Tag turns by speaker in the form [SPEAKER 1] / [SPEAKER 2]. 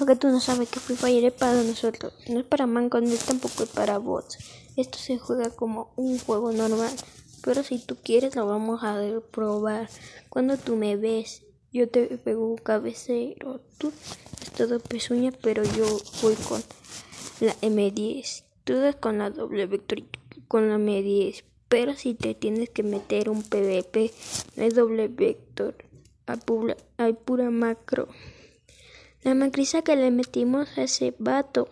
[SPEAKER 1] Lo que tú no sabes que Free Fire es para nosotros. No es para mancos, ni tampoco es para bots. Esto se juega como un juego normal. Pero si tú quieres lo vamos a probar. Cuando tú me ves, yo te pego un cabecero. Tú es todo pezuña, pero yo voy con la M10. Tú das con la doble vector con la M10. Pero si te tienes que meter un PvP, no es doble vector. Hay pura macro. La macriza que le metimos a ese vato.